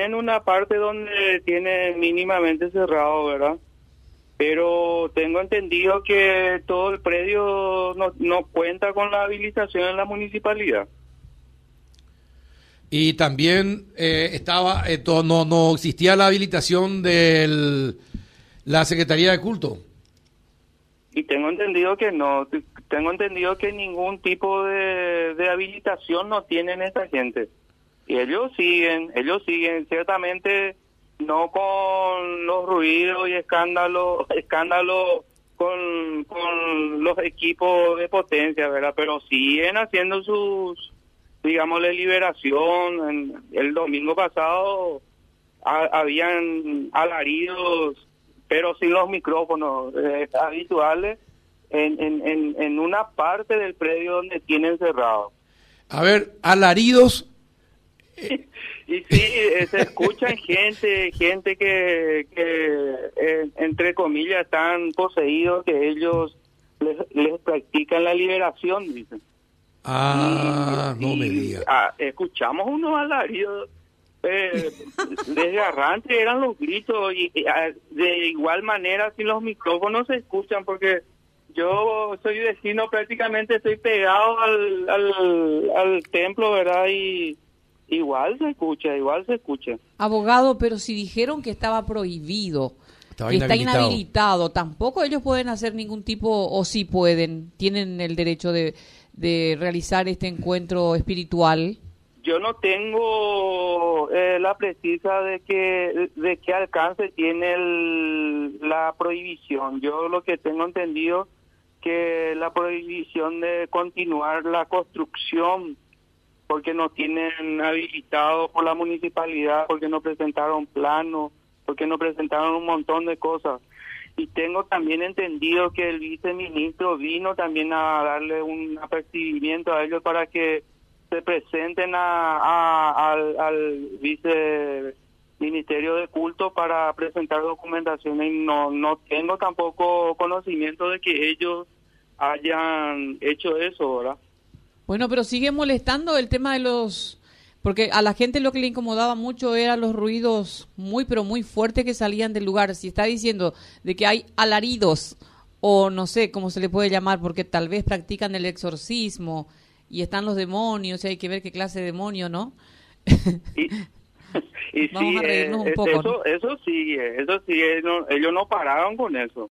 tienen una parte donde tienen mínimamente cerrado, ¿verdad? Pero tengo entendido que todo el predio no, no cuenta con la habilitación en la municipalidad. Y también eh, estaba, eh, to- no, no existía la habilitación de la Secretaría de Culto. Y tengo entendido que no, tengo entendido que ningún tipo de, de habilitación no tienen esta gente. Y ellos siguen, ellos siguen, ciertamente no con los ruidos y escándalos, escándalos con, con los equipos de potencia, ¿verdad? Pero siguen haciendo sus, digamos, liberación. En- el domingo pasado ha- habían alaridos, pero sin los micrófonos eh, habituales, en, en, en una parte del predio donde tienen cerrado. A ver, alaridos, Y sí, eh, se escuchan gente, gente que, que eh, entre comillas, están poseídos, que ellos les, les practican la liberación, dicen. ah, no Y- me y, diga. ah, escuchamos unos alaridos eh, desgarrantes, eran los gritos, y, y, ah, de igual manera sin los micrófonos se escuchan, porque yo soy vecino, prácticamente estoy pegado al, al, al templo, ¿verdad? Y igual se escucha, igual se escucha. Abogado, pero si dijeron que estaba prohibido, Estaba que está inhabilitado. inhabilitado, tampoco ellos pueden hacer ningún tipo, o sí pueden, tienen el derecho de, de realizar este encuentro espiritual. Yo no tengo eh, la precisa de que de qué alcance tiene el- la prohibición. Yo lo que tengo entendido que la prohibición de continuar la construcción porque no tienen habilitado por la municipalidad, porque no presentaron plano, porque no presentaron un montón de cosas. Y tengo también entendido que el viceministro vino también a darle un apercibimiento a ellos para que se presenten a, a- al, al vice ministerio de culto para presentar documentación y no no tengo tampoco conocimiento de que ellos hayan hecho eso, ¿verdad? Bueno, pero sigue molestando el tema de los... Porque a la gente lo que le incomodaba mucho eran los ruidos muy, pero muy fuertes que salían del lugar. Si está diciendo de que hay alaridos, o no sé cómo se le puede llamar, porque tal vez practican el exorcismo y están los demonios, y hay que ver qué clase de demonio, ¿no? Y, y Vamos sí, a reírnos un eh, poco, eso, eso sí, eso sí, ellos no, ellos no pararon con eso.